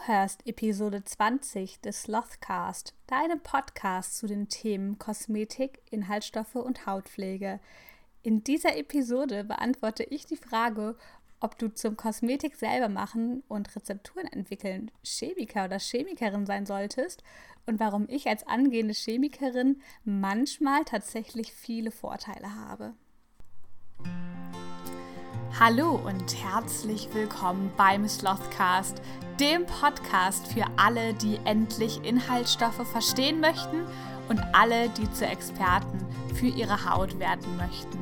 Du hörst Episode 20 des Slothcast, deinem Podcast zu den Themen Kosmetik, Inhaltsstoffe und Hautpflege. In dieser Episode beantworte ich die Frage, ob du zum Kosmetik selber machen und Rezepturen entwickeln Chemiker oder Chemikerin sein solltest und warum ich als angehende Chemikerin manchmal tatsächlich viele Vorteile habe. Hallo und herzlich willkommen beim Slothcast, dem Podcast für alle, die endlich Inhaltsstoffe verstehen möchten und alle, die zu Experten für ihre Haut werden möchten.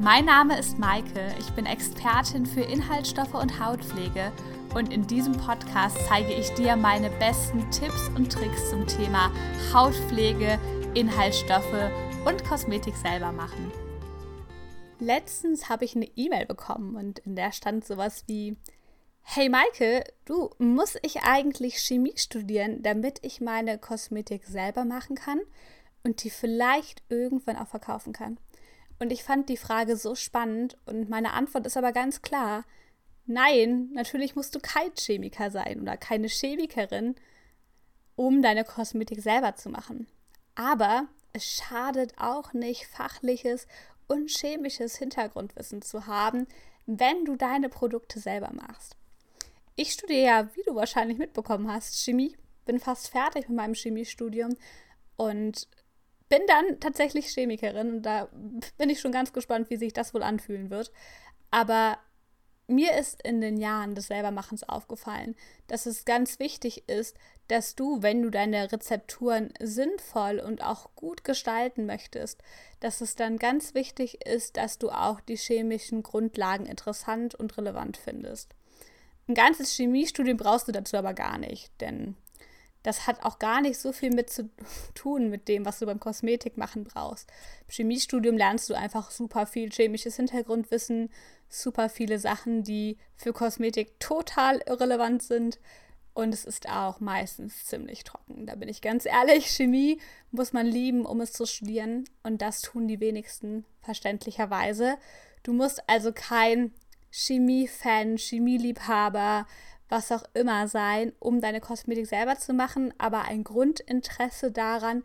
Mein Name ist Maike, ich bin Expertin für Inhaltsstoffe und Hautpflege und in diesem Podcast zeige ich dir meine besten Tipps und Tricks zum Thema Hautpflege, Inhaltsstoffe und Kosmetik selber machen. Letztens habe ich eine E-Mail bekommen und in der stand sowas wie Hey Maike, du, muss ich eigentlich Chemie studieren, damit ich meine Kosmetik selber machen kann und die vielleicht irgendwann auch verkaufen kann? Und ich fand die Frage so spannend und meine Antwort ist aber ganz klar. Nein, natürlich musst du kein Chemiker sein oder keine Chemikerin, um deine Kosmetik selber zu machen. Aber es schadet auch nicht, fachliches und chemisches Hintergrundwissen zu haben, wenn du deine Produkte selber machst. Ich studiere ja, wie du wahrscheinlich mitbekommen hast, Chemie, bin fast fertig mit meinem Chemiestudium und bin dann tatsächlich Chemikerin und da bin ich schon ganz gespannt, wie sich das wohl anfühlen wird. Aber mir ist in den Jahren des Selbermachens aufgefallen, dass es ganz wichtig ist, dass du, wenn du deine Rezepturen sinnvoll und auch gut gestalten möchtest, dass es dann ganz wichtig ist, dass du auch die chemischen Grundlagen interessant und relevant findest. Ein ganzes Chemiestudium brauchst du dazu aber gar nicht, denn das hat auch gar nicht so viel mit zu tun mit dem, was du beim Kosmetikmachen brauchst. Im Chemiestudium lernst du einfach super viel chemisches Hintergrundwissen, super viele Sachen, die für Kosmetik total irrelevant sind. Und es ist auch meistens ziemlich trocken. Da bin ich ganz ehrlich. Chemie muss man lieben, um es zu studieren. Und das tun die wenigsten verständlicherweise. Du musst also kein Chemie-Fan, Chemieliebhaber, was auch immer sein, um deine Kosmetik selber zu machen, aber ein Grundinteresse daran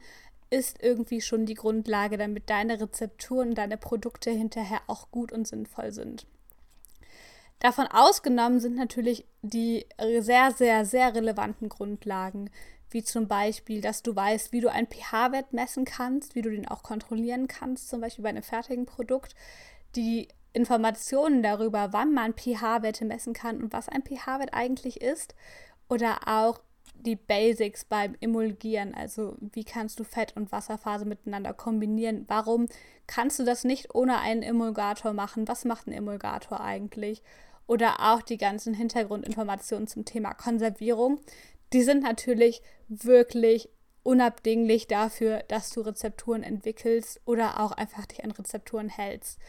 ist irgendwie schon die Grundlage, damit deine Rezepturen und deine Produkte hinterher auch gut und sinnvoll sind. Davon ausgenommen sind natürlich die sehr, sehr, sehr relevanten Grundlagen, wie zum Beispiel, dass du weißt, wie du einen pH-Wert messen kannst, wie du den auch kontrollieren kannst, zum Beispiel bei einem fertigen Produkt. Die Informationen darüber, wann man pH-Werte messen kann und was ein pH-Wert eigentlich ist. Oder auch die Basics beim Emulgieren, also wie kannst du Fett und Wasserphase miteinander kombinieren? Warum kannst du das nicht ohne einen Emulgator machen? Was macht ein Emulgator eigentlich? Oder auch die ganzen Hintergrundinformationen zum Thema Konservierung. Die sind natürlich wirklich unabdinglich dafür, dass du Rezepturen entwickelst oder auch einfach dich an Rezepturen hältst.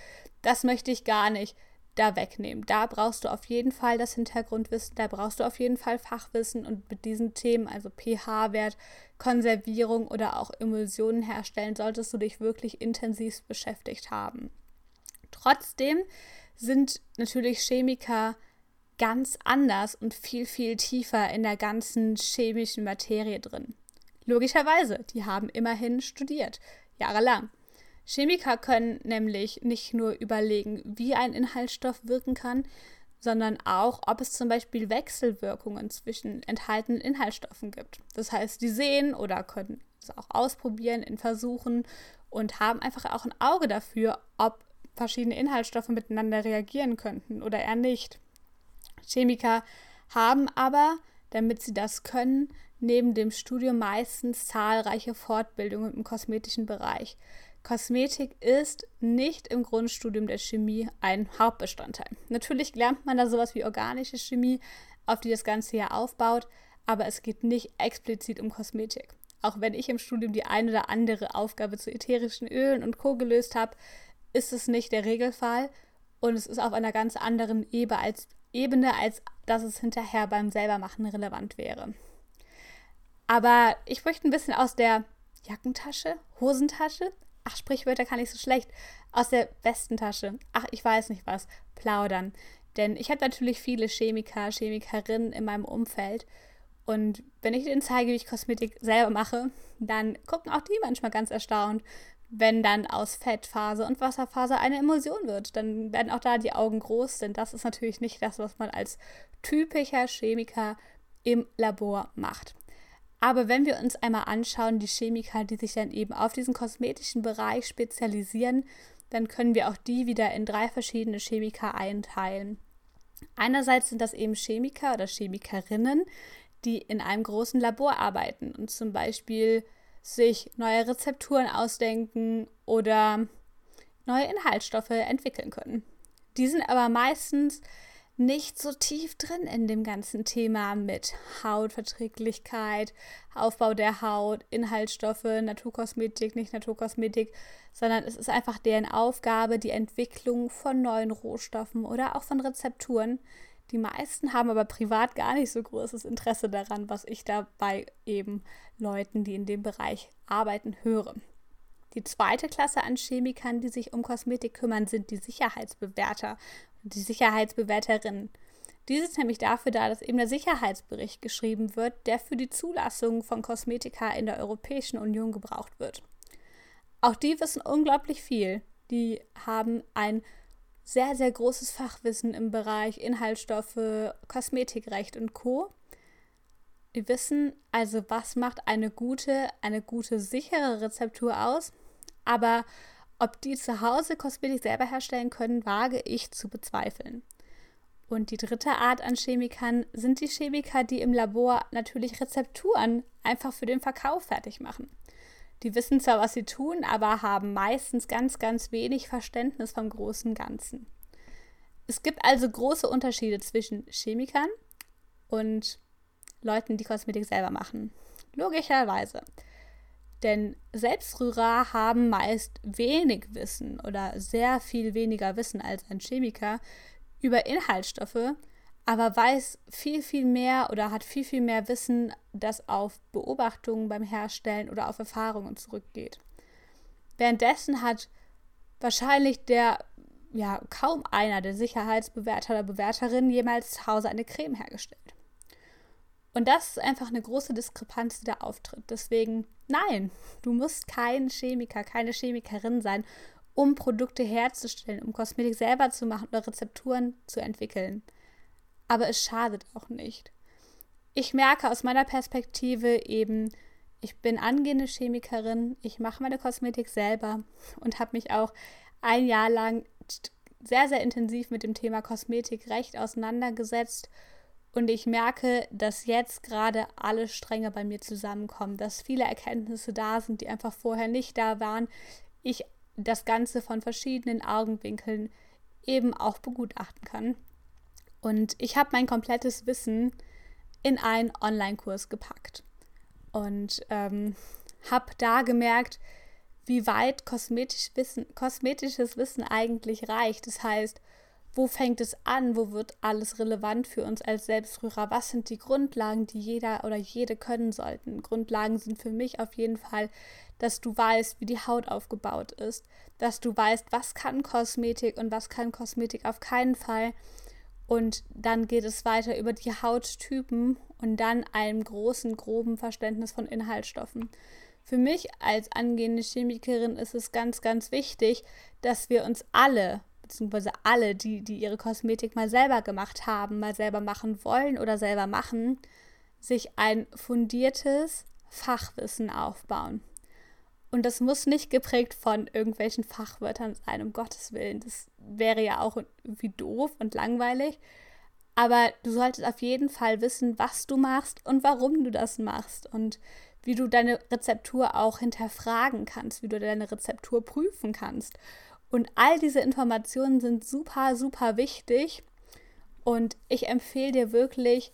Das möchte ich gar nicht da wegnehmen. Da brauchst du auf jeden Fall das Hintergrundwissen, da brauchst du auf jeden Fall Fachwissen und mit diesen Themen, also pH-Wert, Konservierung oder auch Emulsionen herstellen, solltest du dich wirklich intensiv beschäftigt haben. Trotzdem sind natürlich Chemiker ganz anders und viel, viel tiefer in der ganzen chemischen Materie drin. Logischerweise, die haben immerhin studiert, jahrelang. Chemiker können nämlich nicht nur überlegen, wie ein Inhaltsstoff wirken kann, sondern auch, ob es zum Beispiel Wechselwirkungen zwischen enthaltenen Inhaltsstoffen gibt. Das heißt, die sehen oder können es auch ausprobieren in Versuchen und haben einfach auch ein Auge dafür, ob verschiedene Inhaltsstoffe miteinander reagieren könnten oder eher nicht. Chemiker haben aber, damit sie das können, neben dem Studium meistens zahlreiche Fortbildungen im kosmetischen Bereich. Kosmetik ist nicht im Grundstudium der Chemie ein Hauptbestandteil. Natürlich lernt man da sowas wie organische Chemie, auf die das Ganze ja aufbaut, aber es geht nicht explizit um Kosmetik. Auch wenn ich im Studium die eine oder andere Aufgabe zu ätherischen Ölen und Co. gelöst habe, ist es nicht der Regelfall und es ist auf einer ganz anderen Ebene als, Ebene, als dass es hinterher beim Selbermachen relevant wäre. Aber ich möchte ein bisschen aus der Jackentasche, Hosentasche, ach, Sprichwörter kann ich so schlecht, aus der Westentasche, ach, ich weiß nicht was, plaudern. Denn ich habe natürlich viele Chemiker, Chemikerinnen in meinem Umfeld Und wenn ich denen zeige, wie ich Kosmetik selber mache, dann gucken auch die manchmal ganz erstaunt, wenn dann aus Fettphase und Wasserphase eine Emulsion wird. Dann werden auch da die Augen groß, denn das ist natürlich nicht das, was man als typischer Chemiker im Labor macht. Aber wenn wir uns einmal anschauen, die Chemiker, die sich dann eben auf diesen kosmetischen Bereich spezialisieren, dann können wir auch die wieder in drei verschiedene Chemiker einteilen. Einerseits sind das eben Chemiker oder Chemikerinnen, die in einem großen Labor arbeiten und zum Beispiel sich neue Rezepturen ausdenken oder neue Inhaltsstoffe entwickeln können. Die sind aber meistens nicht so tief drin in dem ganzen Thema mit Hautverträglichkeit, Aufbau der Haut, Inhaltsstoffe, Naturkosmetik, nicht Naturkosmetik, sondern es ist einfach deren Aufgabe, die Entwicklung von neuen Rohstoffen oder auch von Rezepturen. Die meisten haben aber privat gar nicht so großes Interesse daran, was ich da bei eben Leuten, die in dem Bereich arbeiten, höre. Die zweite Klasse an Chemikern, die sich um Kosmetik kümmern, sind die Sicherheitsbewerter die Sicherheitsbewerterin. Dies ist nämlich dafür da, dass eben der Sicherheitsbericht geschrieben wird, der für die Zulassung von Kosmetika in der Europäischen Union gebraucht wird. Auch die wissen unglaublich viel. Die haben ein sehr, sehr großes Fachwissen im Bereich Inhaltsstoffe, Kosmetikrecht und Co. Wir wissen also, was macht eine gute, eine gute, sichere Rezeptur aus, aber ob die zu Hause Kosmetik selber herstellen können, wage ich zu bezweifeln. Und die dritte Art an Chemikern sind die Chemiker, die im Labor natürlich Rezepturen einfach für den Verkauf fertig machen. Die wissen zwar, was sie tun, aber haben meistens ganz, ganz wenig Verständnis vom großen Ganzen. Es gibt also große Unterschiede zwischen Chemikern und Leuten, die Kosmetik selber machen. Logischerweise. Denn Selbstrührer haben meist wenig Wissen oder sehr viel weniger Wissen als ein Chemiker über Inhaltsstoffe, aber weiß viel, viel mehr oder hat viel, viel mehr Wissen, das auf Beobachtungen beim Herstellen oder auf Erfahrungen zurückgeht. Währenddessen hat wahrscheinlich der, ja, kaum einer der Sicherheitsbewerter oder Bewerterinnen jemals zu Hause eine Creme hergestellt. Und das ist einfach eine große Diskrepanz, die da auftritt. Deswegen, nein, du musst kein Chemiker, keine Chemikerin sein, um Produkte herzustellen, um Kosmetik selber zu machen oder Rezepturen zu entwickeln. Aber es schadet auch nicht. Ich merke aus meiner Perspektive eben, ich bin angehende Chemikerin, ich mache meine Kosmetik selber und habe mich auch ein Jahr lang sehr, sehr intensiv mit dem Thema Kosmetikrecht auseinandergesetzt und ich merke, dass jetzt gerade alle Stränge bei mir zusammenkommen, dass viele Erkenntnisse da sind, die einfach vorher nicht da waren. Ich das Ganze von verschiedenen Augenwinkeln eben auch begutachten kann. Und ich habe mein komplettes Wissen in einen Online-Kurs gepackt und ähm, habe da gemerkt, wie weit kosmetisch Wissen, kosmetisches Wissen eigentlich reicht. Das heißt, wo fängt es an? Wo wird alles relevant für uns als Selbstrührer? Was sind die Grundlagen, die jeder oder jede können sollten? Grundlagen sind für mich auf jeden Fall, dass du weißt, wie die Haut aufgebaut ist, dass du weißt, was kann Kosmetik und was kann Kosmetik auf keinen Fall. Und dann geht es weiter über die Hauttypen und dann einem großen, groben Verständnis von Inhaltsstoffen. Für mich als angehende Chemikerin ist es ganz, ganz wichtig, dass wir uns alle beziehungsweise alle, die, die ihre Kosmetik mal selber gemacht haben, mal selber machen wollen oder selber machen, sich ein fundiertes Fachwissen aufbauen. Und das muss nicht geprägt von irgendwelchen Fachwörtern sein, um Gottes Willen. Das wäre ja auch irgendwie doof und langweilig. Aber du solltest auf jeden Fall wissen, was du machst und warum du das machst und wie du deine Rezeptur auch hinterfragen kannst, wie du deine Rezeptur prüfen kannst und all diese Informationen sind super, super wichtig. Und ich empfehle dir wirklich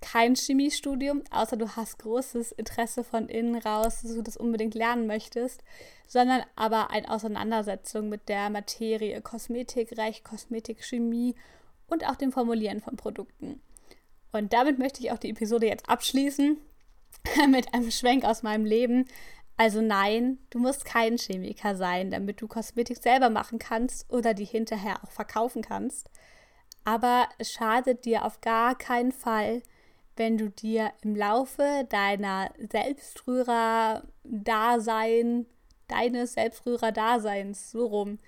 kein Chemiestudium, außer du hast großes Interesse von innen raus, dass du das unbedingt lernen möchtest, sondern aber eine Auseinandersetzung mit der Materie Kosmetikrecht, Kosmetikchemie und auch dem Formulieren von Produkten. Und damit möchte ich auch die Episode jetzt abschließen mit einem Schwenk aus meinem Leben. Also nein, du musst kein Chemiker sein, damit du Kosmetik selber machen kannst oder die hinterher auch verkaufen kannst. Aber es schadet dir auf gar keinen Fall, wenn du dir im Laufe deiner Selbstrührer-Dasein, deines Selbstrührer-Daseins, so rum,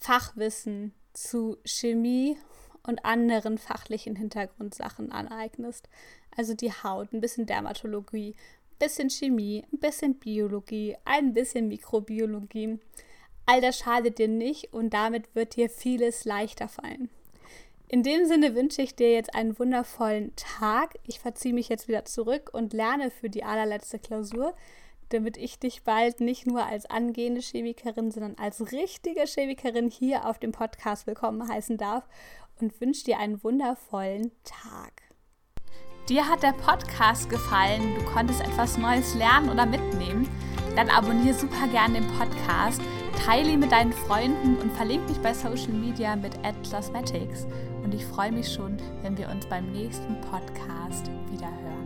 Fachwissen zu Chemie und anderen fachlichen Hintergrundsachen aneignest. Also die Haut, ein bisschen Dermatologie, bisschen Chemie, ein bisschen Biologie, ein bisschen Mikrobiologie. All das schadet dir nicht und damit wird dir vieles leichter fallen. In dem Sinne wünsche ich dir jetzt einen wundervollen Tag. Ich verziehe mich jetzt wieder zurück und lerne für die allerletzte Klausur, damit ich dich bald nicht nur als angehende Chemikerin, sondern als richtige Chemikerin hier auf dem Podcast willkommen heißen darf und wünsche dir einen wundervollen Tag. Dir hat der Podcast gefallen, du konntest etwas Neues lernen oder mitnehmen, dann abonniere super gerne den Podcast, teile ihn mit deinen Freunden und verlinke mich bei Social Media mit Atlasmatics. Und ich freue mich schon, wenn wir uns beim nächsten Podcast wieder hören.